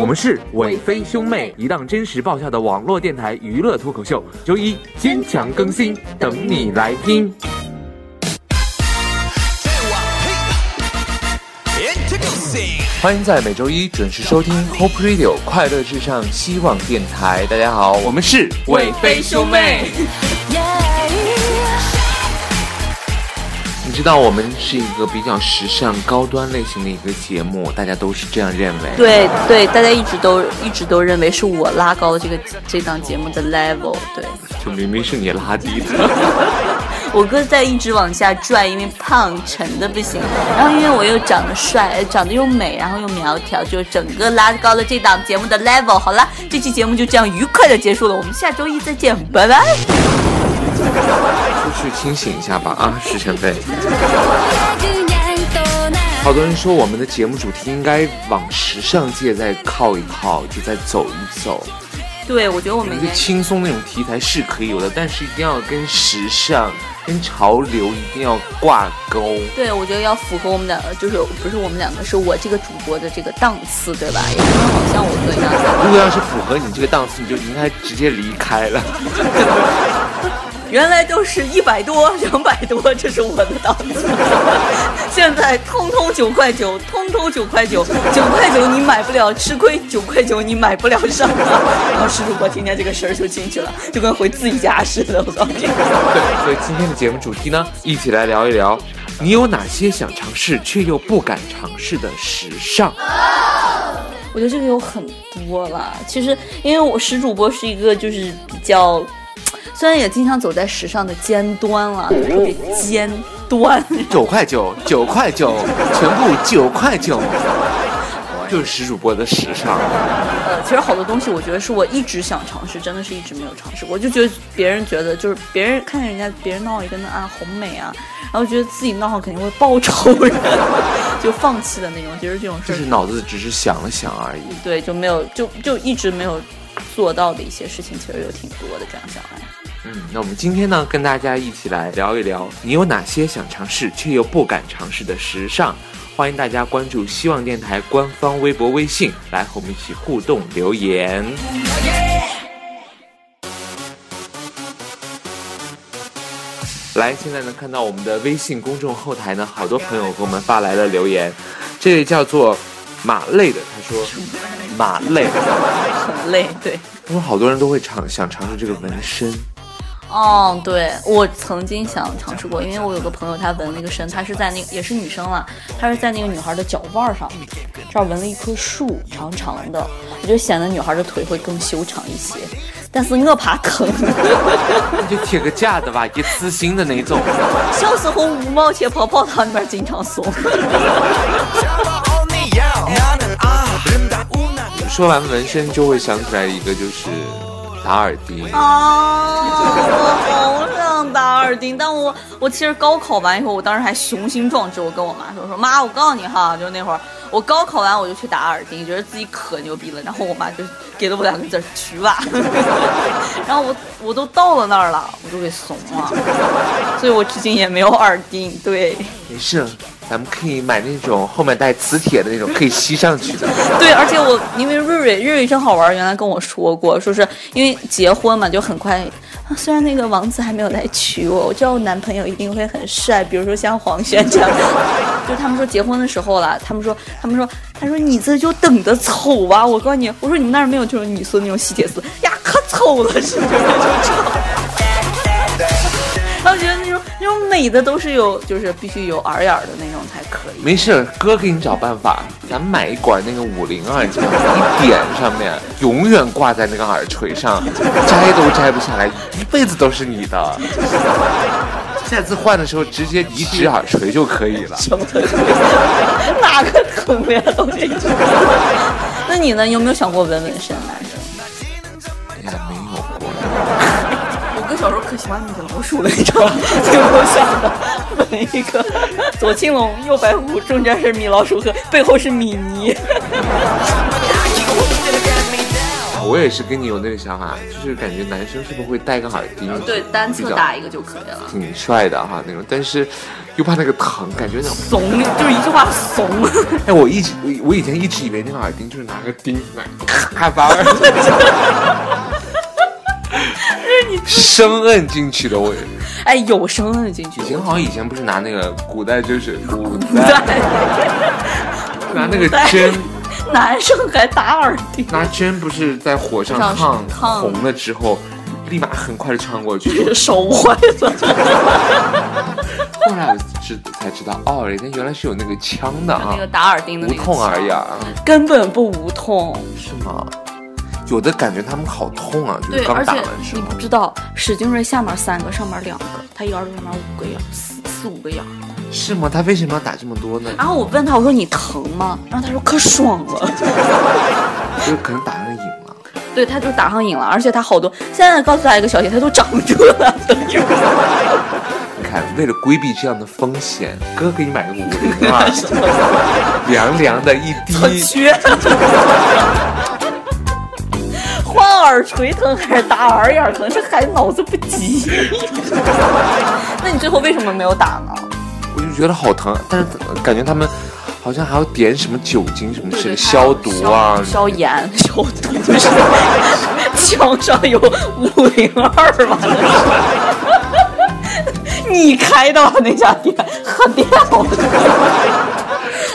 我们是伟飞兄妹，一档真实爆笑的网络电台娱乐脱口秀，周一坚强更新，等你来听。欢迎在每周一准时收听 Hope Radio 快乐至上希望电台。大家好，我们是伟飞兄妹。你知道我们是一个比较时尚高端类型的一个节目，大家都是这样认为。对对，大家一直都一直都认为是我拉高了这个这档节目的 level。对，就明明是你拉低的。我哥在一直往下拽，因为胖沉的不行。然后因为我又长得帅，长得又美，然后又苗条，就整个拉高了这档节目的 level。好了，这期节目就这样愉快的结束了，我们下周一再见，拜拜。出去清醒一下吧啊，石前辈。好多人说我们的节目主题应该往时尚界再靠一靠，就再走一走。对，我觉得我们一个轻松那种题材是可以有的，但是一定要跟时尚、跟潮流一定要挂钩。对，我觉得要符合我们两个，就是不是我们两个，是我这个主播的这个档次，对吧？也不能好像我哥一样。如果要是符合你这个档次，你就应该直接离开了。原来都是一百多、两百多，这是我的档次。现在通通九块九，通通九块九，九块九你买不了吃亏，九块九你买不了上当。然后石主播听见这个声儿就进去了，就跟回自己家似的。我告诉你。对，所以今天的节目主题呢，一起来聊一聊，你有哪些想尝试却又不敢尝试的时尚？我觉得这个有很多了。其实，因为我石主播是一个就是比较。虽然也经常走在时尚的尖端了，特别尖端。九块九，九块九，全部九块九，就是石主播的时尚。呃，其实好多东西，我觉得是我一直想尝试，真的是一直没有尝试。我就觉得别人觉得就是别人看见人家别人闹一个那啊好美啊，然后觉得自己闹好肯定会报仇人，就放弃的那种。其实这种事就是脑子只是想了想而已。对，就没有就就一直没有做到的一些事情，其实有挺多的。这样想来。嗯，那我们今天呢，跟大家一起来聊一聊，你有哪些想尝试却又不敢尝试的时尚？欢迎大家关注希望电台官方微博、微信，来和我们一起互动留言。来，现在呢，看到我们的微信公众后台呢，好多朋友给我们发来了留言，这位叫做马累的，他说马累，很累，对。他说好多人都会尝想尝试这个纹身。哦，对我曾经想尝试过，因为我有个朋友，他纹了一个身，他是在那个也是女生了，他是在那个女孩的脚腕上，这儿纹了一棵树，长长的，我觉得显得女孩的腿会更修长一些，但是我怕疼，你就贴个假的吧，一次性的那种。小时候五毛钱泡泡糖里面经常送。说完纹身，就会想起来一个，就是打耳钉啊！我好想打耳钉，但我我其实高考完以后，我当时还雄心壮志，我跟我妈说说妈，我告诉你哈，就是那会儿我高考完我就去打耳钉，觉得自己可牛逼了，然后我妈就给了我两个字去吧，然后我我都到了那儿了，我就给怂了，所以我至今也没有耳钉。对，没事。咱们可以买那种后面带磁铁的那种，可以吸上去的。对，而且我因为瑞瑞瑞瑞真好玩，原来跟我说过，说是因为结婚嘛，就很快。虽然那个王子还没有来娶我，我知道我男朋友一定会很帅，比如说像黄轩这样。就他们说结婚的时候了，他们说他们说他说你这就等着丑吧。我告诉你，我说你们那儿没有这种你说那种吸铁丝呀，可丑了，是不是？他觉得那美的都是有，就是必须有耳眼的那种才可以。没事，哥给你找办法，咱买一管那个五零二，一点上面，永远挂在那个耳垂上，摘都摘不下来，一辈子都是你的。下次换的时候直接移植耳垂就可以了。哪个疼呀？都这 那你呢？有没有想过纹纹身？哎小时候可喜欢米老鼠了，你知道吗？最后想的纹一个左青龙，右白虎，中间是米老鼠和背后是米妮。我也是跟你有那个想法，就是感觉男生是不是会戴个耳钉？对，单侧打一个就可以了。挺帅的哈那种，但是又怕那个疼，感觉那种。怂就是一句话怂。哎，我一直我我以前一直以为那个耳钉就是拿个钉子来咔把耳生摁进去的。我哎，有生摁进去以。前好像以前不是拿那个古代就是古代，拿那个针。男生还打耳钉，拿针不是在火上上烫烫红了之后，立马很快的穿过去。手坏了。后来我知才知道，哦，人家原来是有那个枪的啊那，个打耳钉的无那个痛而已啊，根本不无痛。是吗？有的感觉他们好痛啊，就是，刚打完的时候。不知道，史俊瑞下面三个，上面两个，他一个耳朵上面五个眼，四四五个眼。是吗？他为什么要打这么多呢？然后我问他，我说你疼吗？然后他说可爽了。就是可能打上瘾了。对，他就打上瘾了，而且他好多。现在告诉他一个消息，他都长住了，你看，为了规避这样的风险，哥给你买个五零二，凉凉的一滴。缺。换耳垂疼还是打耳眼疼？这孩子脑子不急。那你最后为什么没有打呢？我就觉得好疼，但是感觉他们好像还要点什么酒精什么之类的消毒啊。消消炎、消毒。就 是墙上有五零二吧？那 是你开的吧？那家店喝掉了。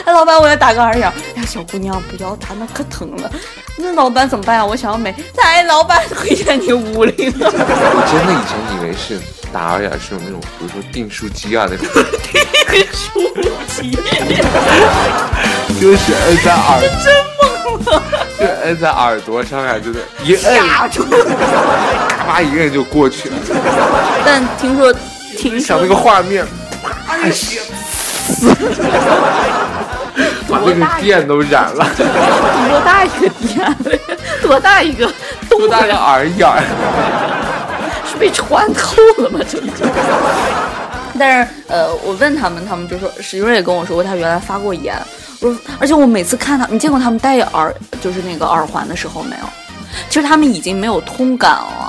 哎，老板，我要打个耳眼。哎呀，小姑娘不要打，那可疼了。那老板怎么办呀？我想要美。哎，老板推荐你五零二。我真的以前以为是打耳眼是有那种，比如说订书机啊那种，订书机，就是摁在耳，真懵了。就摁在耳朵上呀，就是一摁，吓住。一摁就过去了。但听说，听说想那个画面，啪一下，把那个电都染了，多大一个店？多大一个？多大个耳眼儿？是被穿透了吗？真的。但是，呃，我问他们，他们就说，史俊瑞也跟我说过，他原来发过炎。我说，而且我每次看他，你见过他们戴耳，就是那个耳环的时候没有？其实他们已经没有通感了，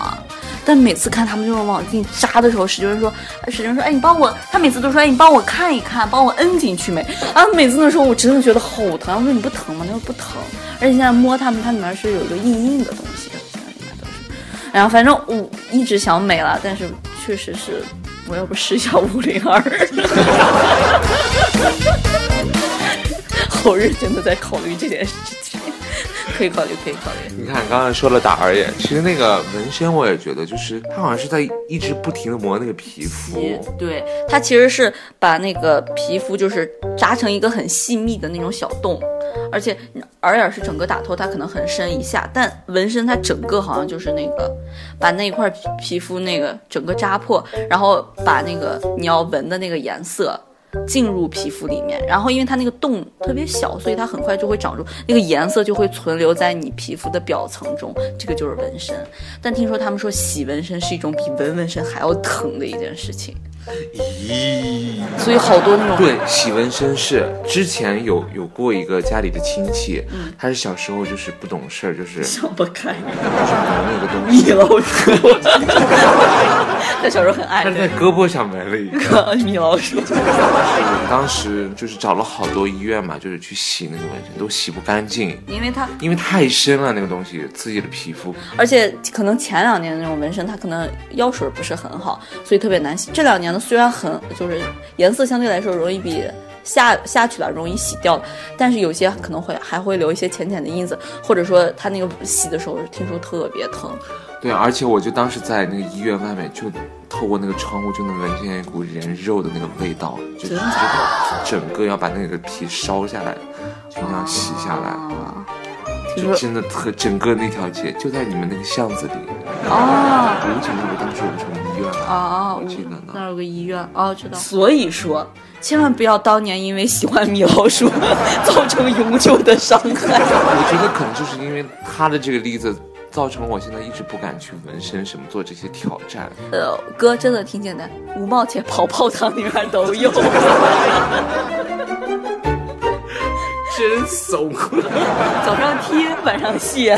但每次看他们就是往进扎的时候，史俊瑞说，史俊瑞说，哎，你帮我，他每次都说，哎，你帮我看一看，帮我摁进去没？啊，每次那时候我真的觉得好疼。我说你不疼吗？他说不疼。而且现在摸他们，它里面是有一个硬硬的东西，现在里面都是。然后反正我一直想美了，但是确实是，我要不试一下五零二。好认真的在考虑这件事情，可以考虑，可以考虑。你看，刚才说了打耳眼，其实那个纹身，我也觉得，就是它好像是在一直不停的磨那个皮肤。对，它其实是把那个皮肤就是扎成一个很细密的那种小洞，而且耳眼是整个打透，它可能很深一下，但纹身它整个好像就是那个把那一块皮皮肤那个整个扎破，然后把那个你要纹的那个颜色。进入皮肤里面，然后因为它那个洞特别小，所以它很快就会长出那个颜色，就会存留在你皮肤的表层中，这个就是纹身。但听说他们说洗纹身是一种比纹纹身还要疼的一件事情，咦，所以好多那种对，洗纹身是之前有有过一个家里的亲戚，他是小时候就是不懂事儿，就是想不开。就是纹了个东西，米老鼠，他小时候很爱他是在胳膊上纹了一个。个米老鼠。当时就是找了好多医院嘛，就是去洗那个纹身，都洗不干净，因为它，因为太深了那个东西刺激了皮肤。而且可能前两年的那种纹身，它可能药水不是很好，所以特别难洗。这两年呢，虽然很就是颜色相对来说容易比下下去了容易洗掉，但是有些可能会还会留一些浅浅的印子，或者说它那个洗的时候听说特别疼。对，而且我就当时在那个医院外面，就透过那个窗户就能闻见一股人肉的那个味道，就整个要把那个皮烧下来，就那样洗下来，啊，就真的特整个那条街就在你们那个巷子里。哦啊吴景路当时有什么医院啊？啊，我记得呢。那儿有个医院哦，知道。所以说，千万不要当年因为喜欢米老鼠 造成永久的伤害。我觉得可能就是因为他的这个例子造成了我现在一直不敢去纹身什么做这些挑战。呃，哥真的挺简单，五毛钱泡泡汤里面都有。真怂，早上贴，晚上卸。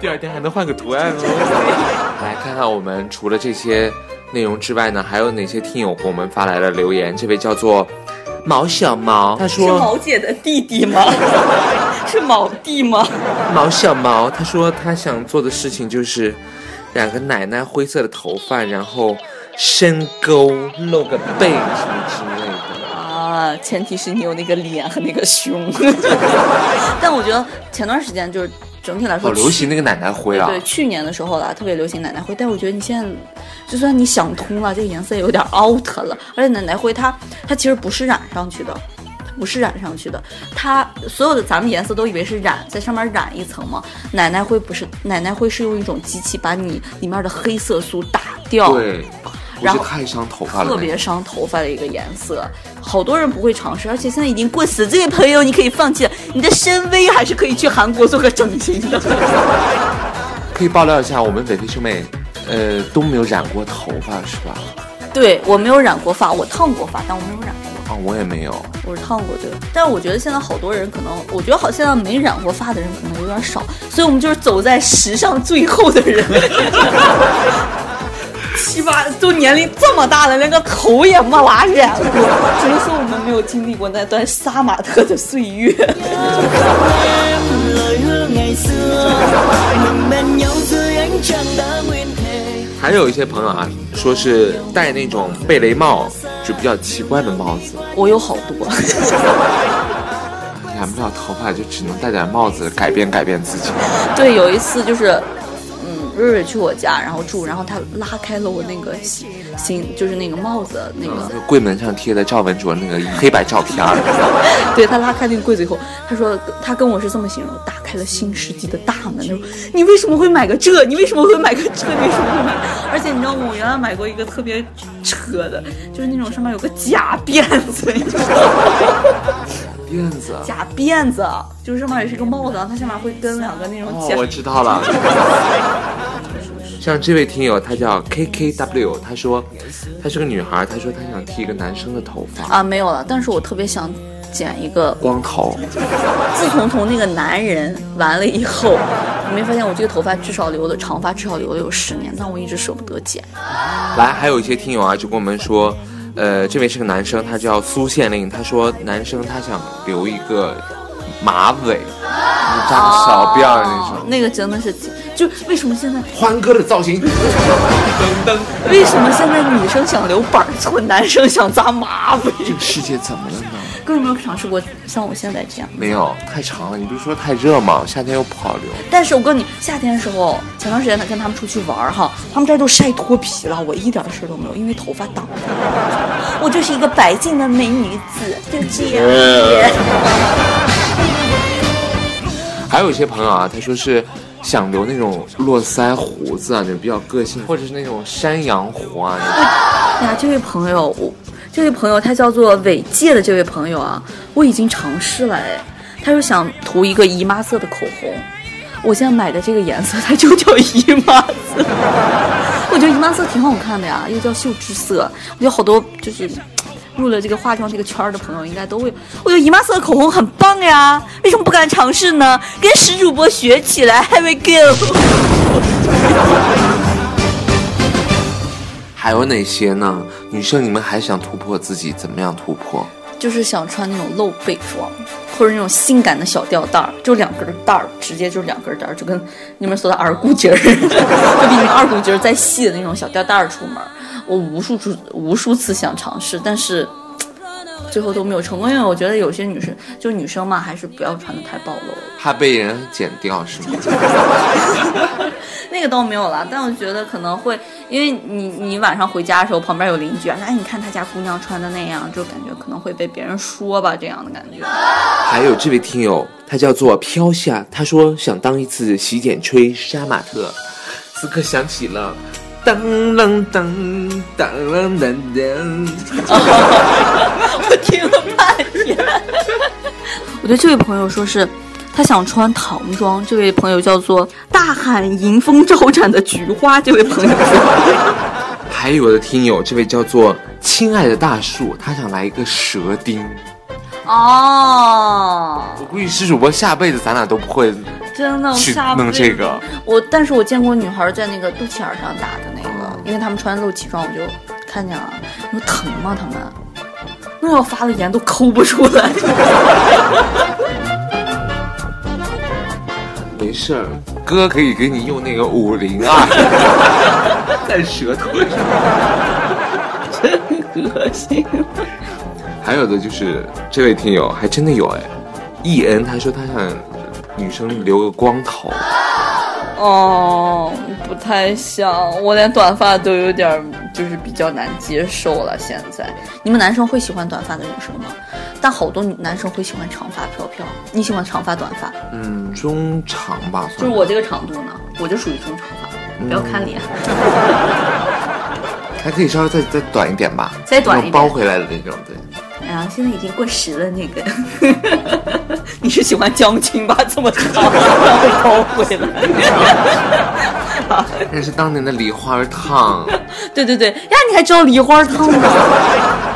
第二天还能换个图案哦。来看看我们除了这些内容之外呢，还有哪些听友给我们发来了留言？这位叫做毛小毛，他说是说毛姐的弟弟吗？是毛弟吗？毛小毛，他说他想做的事情就是染个奶奶灰色的头发，然后深沟露个背什么之类的。啊，前提是你有那个脸和那个胸。但我觉得前段时间就是整体来说好流行那个奶奶灰啊！对，去年的时候啦，特别流行奶奶灰。但我觉得你现在，就算你想通了，这个颜色有点 out 了。而且奶奶灰它它其实不是染上去的，它不是染上去的。它所有的咱们颜色都以为是染在上面染一层嘛。奶奶灰不是，奶奶灰是用一种机器把你里面的黑色素打掉。对，不然后是太伤头发了。特别伤头发的一个颜色，好多人不会尝试，而且现在已经过时。这位朋友，你可以放弃了，你的深 V 还是可以去韩国做个整形的。可以爆料一下，我们北非兄妹，呃，都没有染过头发是吧？对我没有染过发，我烫过发，但我没有染过，啊，我也没有。我是烫过对。但是我觉得现在好多人可能，我觉得好现在没染过发的人可能有点少，所以我们就是走在时尚最后的人。七八都年龄这么大了，连个头也没拉染过，只能说我们没有经历过那段杀马特的岁月。还有一些朋友啊，说是戴那种贝雷帽，就比较奇怪的帽子。我有好多，染不了头发，就只能戴点帽子，改变改变自己。对，有一次就是，嗯，瑞瑞去我家，然后住，然后他拉开了我那个新新，就是那个帽子那个，就柜门上贴的赵文卓那个黑白照片儿，对他拉开那个柜子以后，他说他跟我是这么形容，打开了新世纪的大门。他说你为什么会买个这？你为什么会买个这？你为什么会买？而且你知道吗？我原来买过一个特别扯的，就是那种上面有个假辫子，你知道吗？辫子。假辫子，就是上面也是个帽子，然后它下面会跟两个那种假，。哦我知道了。像这位听友，他叫 KKW，他说她是个女孩，她说她想剃一个男生的头发，啊，没有了。但是我特别想剪一个光头。自从同那个男人完了以后，你没发现我这个头发至少留了长发，至少留了有十年，但我一直舍不得剪。来，还有一些听友啊，就跟我们说，呃，这位是个男生，他叫苏县令，他说男生他想留一个马尾，扎个小辫儿那种。那个真的是，就为什么现在欢哥的造型，噔噔，为什么现在女生想留板寸，男生想扎马尾？这个世界怎么了呢？各位有没有尝试过像我现在这样？没有，太长了。你不是说太热吗？夏天又不好留。但是我告诉你，夏天的时候，前段时间呢跟他们出去玩儿哈，他们这儿都晒脱皮了，我一点事儿都没有，因为头发挡着。我就是一个白净的美女子，就这样。还有一些朋友啊，他说是想留那种络腮胡子啊，那种比较个性，或者是那种山羊胡啊。那种哎呀，这位朋友，我这位朋友他叫做伟界的这位朋友啊，我已经尝试了哎，他说想涂一个姨妈色的口红，我现在买的这个颜色它就叫姨妈色，我觉得姨妈色挺好看的呀，又叫秀智色，我觉得好多就是。入了这个化妆这个圈儿的朋友应该都会，我觉得姨妈色的口红很棒呀，为什么不敢尝试呢？跟史主播学起来，Here we go。还有哪些呢？女生，你们还想突破自己？怎么样突破？就是想穿那种露背装，或者那种性感的小吊带儿，就两根带儿，直接就两根带儿，就跟你们说的二股筋儿，就比你们二股筋儿再细的那种小吊带儿出门。我无数次无数次想尝试，但是最后都没有成功，因为我觉得有些女生就女生嘛，还是不要穿的太暴露。怕被人剪掉是吗？那个倒没有啦，但我觉得可能会，因为你你晚上回家的时候，旁边有邻居啊，哎，你看他家姑娘穿的那样，就感觉可能会被别人说吧，这样的感觉。还有这位听友，他叫做飘夏，他说想当一次洗剪吹杀马特，此刻想起了。当啷当当啷当当，我听了半天。我对这位朋友说是他想穿唐装。这位朋友叫做大喊迎风招展的菊花。这位朋友说，还有的听友，这位叫做亲爱的大树，他想来一个蛇钉。哦，我估计施主播下辈子咱俩都不会真的去下辈子弄这个。我，但是我见过女孩在那个肚脐眼上打的那个，因为他们穿露脐装，我就看见了。你说疼吗？他们那要发的炎都抠不出来。没事儿，哥可以给你用那个五零二 在舌头上。真恶心。还有的就是这位听友还真的有哎，E N 他说他想女生留个光头，哦，不太像，我连短发都有点儿就是比较难接受了。现在，你们男生会喜欢短发的女生吗？但好多男生会喜欢长发飘飘。你喜欢长发短发？嗯，中长吧，就是我这个长度呢，我就属于中长发。不要看脸，还可以稍微再再短一点吧，再短一点包回来的那种，对。然后现在已经过时了那个。你是喜欢江青吧？这么长，然后包回来。那是当年的梨花烫，对对对呀，你还知道梨花烫呢？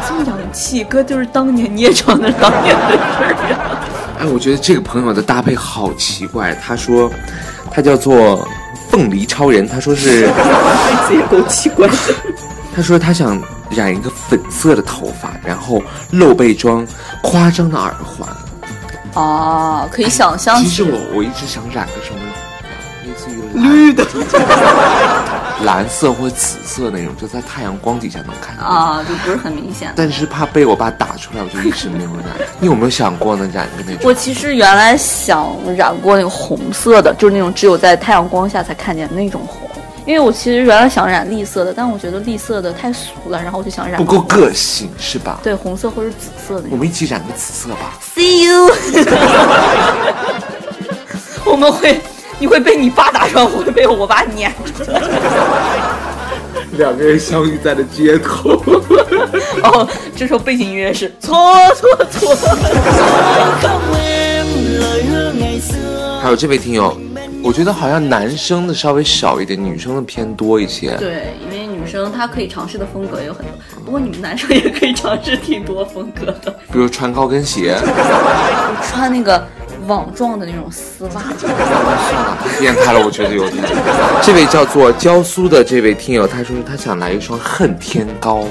这么洋气，哥就是当年捏成的当年的事儿啊。哎，我觉得这个朋友的搭配好奇怪。他说，他叫做凤梨超人，他说是，这也够奇怪的。他说他想染一个粉色的头发，然后露背装，夸张的耳环。哦，可以想象其实我我一直想染个什么，类似于绿的、蓝色或紫色那种，就在太阳光底下能看见。啊，就不是很明显。但是怕被我爸打出来，我就一直没有染。你有没有想过呢？染一个那种？我其实原来想染过那个红色的，就是那种只有在太阳光下才看见的那种红。因为我其实原来想染栗色的，但我觉得栗色的太俗了，然后我就想染不够个性是吧？对红色或者紫色的。我们一起染个紫色吧。See you。我们会，你会被你爸打穿，我会被我爸撵出来。两个人相遇在了街头。哦，这时候背景音乐是错错错。还有这位听友，我觉得好像男生的稍微少一点，女生的偏多一些。对，因为女生她可以尝试的风格也有很多，不过你们男生也可以尝试挺多风格的。比如穿高跟鞋，穿那个网状的那种丝袜，变态了，我觉得有点。这位叫做江苏的这位听友，他说他想来一双恨天高，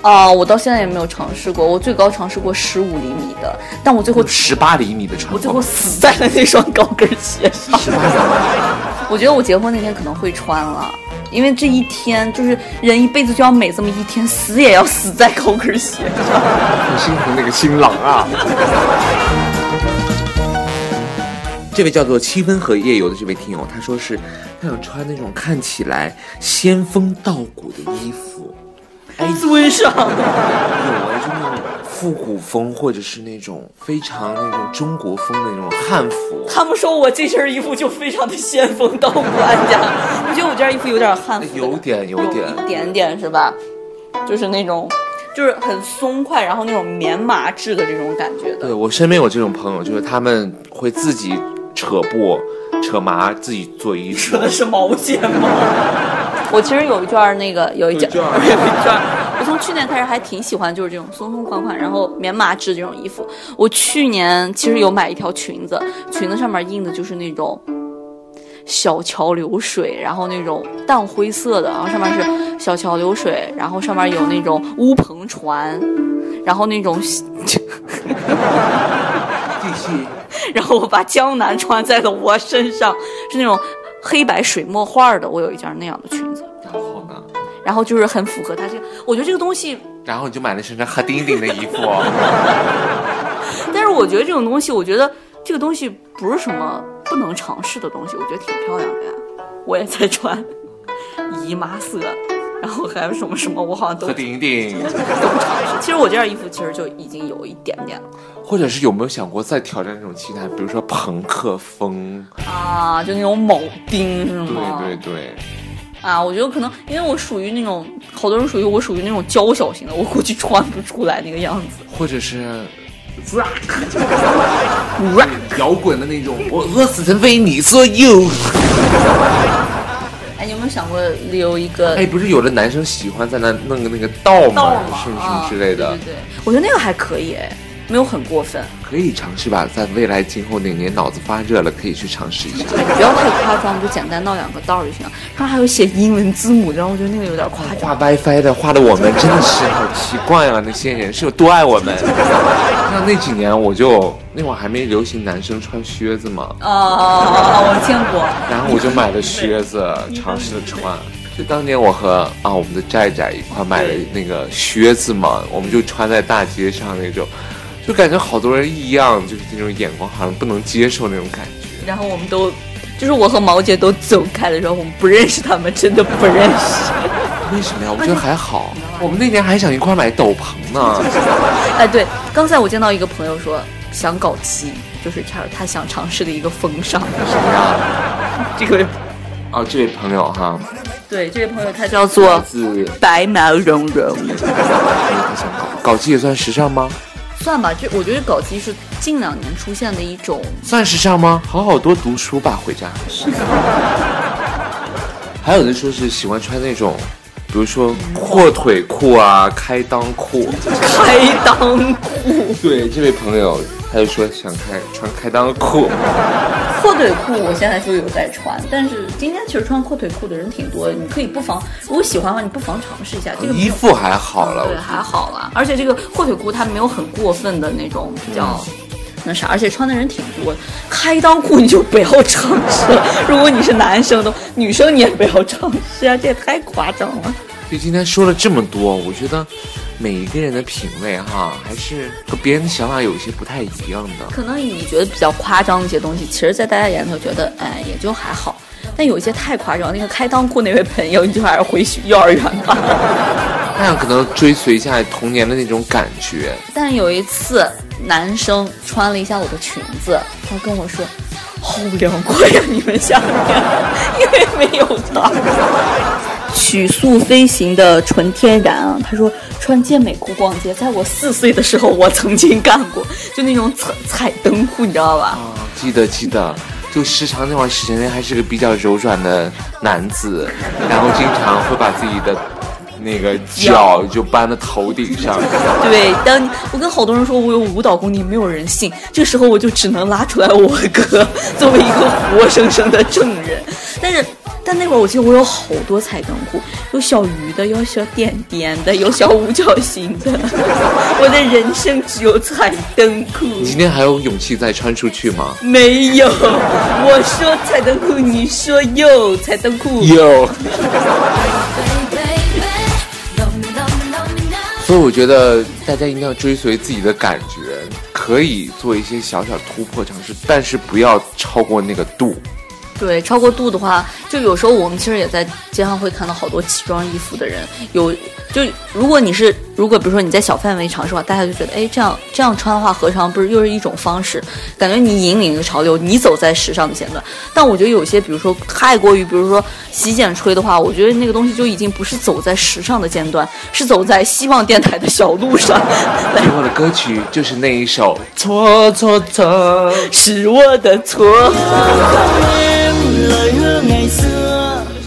啊、我到现在也没有尝试过，我最高尝试过十五厘米的，但我最后十八厘米的穿我最后。死在了那双高跟鞋上。我觉得我结婚那天可能会穿了，因为这一天就是人一辈子就要美这么一天，死也要死在高跟鞋上。很心疼那个新郎啊。这位叫做七分和夜游的这位听友，他说是他想穿那种看起来仙风道骨的衣服，尊上，有哎，就那种复古风，或者是那种非常那种中国风的那种汉服。他们说我这身衣服就非常的仙风道骨，安家，我觉得我这件衣服有点汉服？有点有点一点点是吧？就是那种，就是很松快，然后那种棉麻质的这种感觉的。对我身边有这种朋友，就是他们会自己扯布、扯麻，自己做衣服 扯。的是毛线吗？我其实有一卷儿那个有一卷 有一卷我从去年开始还挺喜欢就是这种松松垮垮，然后棉麻质这种衣服。我去年其实有买一条裙子，裙子上面印的就是那种。小桥流水，然后那种淡灰色的，然后上面是小桥流水，然后上面有那种乌篷船，然后那种继续。然后我把江南穿在了我身上，是那种黑白水墨画的。我有一件那样的裙子，然后呢？然后就是很符合它这个。我觉得这个东西，然后你就买了身上黑丁丁的衣服。但是我觉得这种东西，我觉得这个东西不是什么不能尝试的东西，我觉得挺漂亮的呀。我也在穿姨妈色，然后还有什么什么，我好像都黑丁丁，都尝试。其实我这件衣服其实就已经有一点点了或者是有没有想过再挑战这种其他，比如说朋克风？啊，就那种铆钉是对吗？对对对，啊，我觉得可能因为我属于那种，好多人属于我属于那种娇小型的，我估计穿不出来那个样子。或者是摇滚的那种，我饿死陈飞，你说有？哎，你有没有想过留一个哎，不是有的男生喜欢在那弄个那个道道吗？吗？什么什啊么之类的，对对对，我觉得那个还可以哎，没有很过分。可以尝试吧。在未来今后哪年脑子发热了，可以去尝试一下。对，不要太夸张，就简单闹两个道儿就行了。上还有写英文字母，然后我觉得那个有点夸张。画 WiFi 的画的我们真的是好奇怪啊！那些人是有多爱我们？像那几年我就那会儿还没流行男生穿靴子嘛，哦，我见过。然后我就买了靴子，尝试着穿。就当年我和啊我们的寨寨一块买了那个靴子嘛，我们就穿在大街上那种，就感觉好多人异样，就是那种眼光好像不能接受那种感觉。然后我们都，就是我和毛姐都走开的时候，我们不认识他们，真的不认识。为什么呀？我觉得还好。我们那年还想一块买斗篷呢。哎，对，刚才我见到一个朋友说想搞基，就是他他想尝试的一个风尚。什么呀？这个哦，这位朋友哈，对这位朋友他叫做白毛茸茸，他想搞搞基也算时尚吗？算吧，这我觉得搞基是近两年出现的一种算是这样吗？好好多读书吧，回家。还有的说是喜欢穿那种，比如说阔腿裤啊、开裆裤。开裆裤、对，这位朋友他就说想开穿开裆裤。阔腿裤，我现在就有在穿，但是今天其实穿阔腿裤的人挺多的，你可以不妨，如果喜欢的话，你不妨尝试一下这个衣服还好了，对，还好啦。而且这个阔腿裤它没有很过分的那种比较那啥，而且穿的人挺多的。开裆裤你就不要尝试了，如果你是男生的，女生你也不要尝试啊，这也太夸张了。就今天说了这么多，我觉得每一个人的品味哈，还是和别人的想法有一些不太一样的。可能你觉得比较夸张的一些东西，其实在大家眼里头觉得，哎，也就还好。但有一些太夸张，那个开裆裤那位朋友，你就还是回幼儿园吧。那样可能追随一下童年的那种感觉。但有一次，男生穿了一下我的裙子，他跟我说：“好凉快呀、你们下面，因为没有它。”曲速飞行的纯天然啊，他说穿健美裤逛街，在我四岁的时候，我曾经干过，就那种踩踩灯裤，你知道吧？啊，记得记得，就时常那段时间内还是个比较柔软的男子，然后经常会把自己的那个脚就搬到头顶上。对，当我跟好多人说我有舞蹈功底，没有人信。这时候我就只能拉出来我哥作为一个活生生的证人。但是，但那会儿我记得我有好多彩灯裤，有小鱼的，有小点点的，有小五角星的。我的人生只有彩灯裤，你今天还有勇气再穿出去吗？没有。我说彩灯裤，你说有彩灯裤。有。我觉得大家一定要追随自己的感觉，可以做一些小小突破尝试，但是不要超过那个度。对，超过度的话，就有时候我们其实也在街上会看到好多奇装异服的人。有，就如果你是，如果比如说你在小范围尝试的话，大家就觉得，哎，这样这样穿的话，何尝不是又是一种方式？感觉你引领一个潮流，你走在时尚的前端。但我觉得有些，比如说太过于，比如说洗剪吹的话，我觉得那个东西就已经不是走在时尚的尖端，是走在希望电台的小路上。最后的歌曲就是那一首《错错错》。是我的错。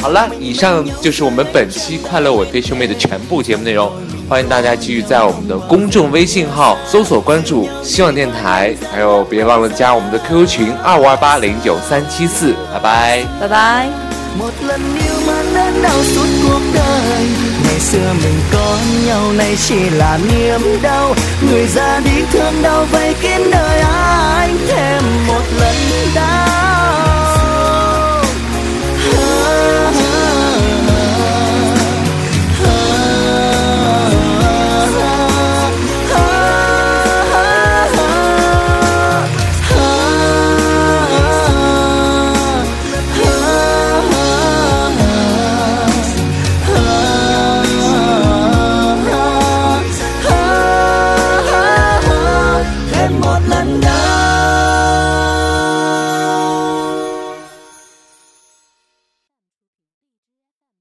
好了，以上就是我们本期《快乐我对兄妹》的全部节目内容。欢迎大家继续在我们的公众微信号搜索关注“希望电台”，还有别忘了加我们的 QQ 群二五二八零九三七四。拜拜。拜拜。